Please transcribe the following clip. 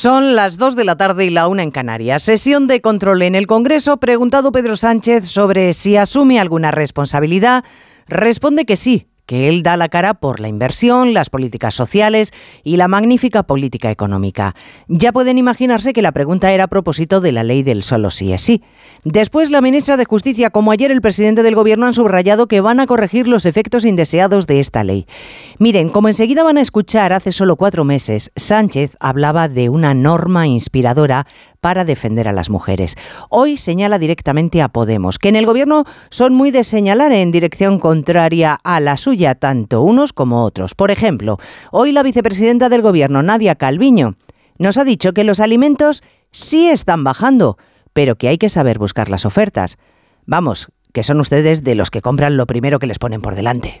Son las 2 de la tarde y la una en Canarias. Sesión de control en el Congreso. Preguntado Pedro Sánchez sobre si asume alguna responsabilidad, responde que sí, que él da la cara por la inversión, las políticas sociales y la magnífica política económica. Ya pueden imaginarse que la pregunta era a propósito de la ley del solo sí es sí. Después, la ministra de Justicia, como ayer el presidente del Gobierno, han subrayado que van a corregir los efectos indeseados de esta ley. Miren, como enseguida van a escuchar, hace solo cuatro meses, Sánchez hablaba de una norma inspiradora para defender a las mujeres. Hoy señala directamente a Podemos, que en el gobierno son muy de señalar en dirección contraria a la suya, tanto unos como otros. Por ejemplo, hoy la vicepresidenta del gobierno, Nadia Calviño, nos ha dicho que los alimentos sí están bajando, pero que hay que saber buscar las ofertas. Vamos, que son ustedes de los que compran lo primero que les ponen por delante.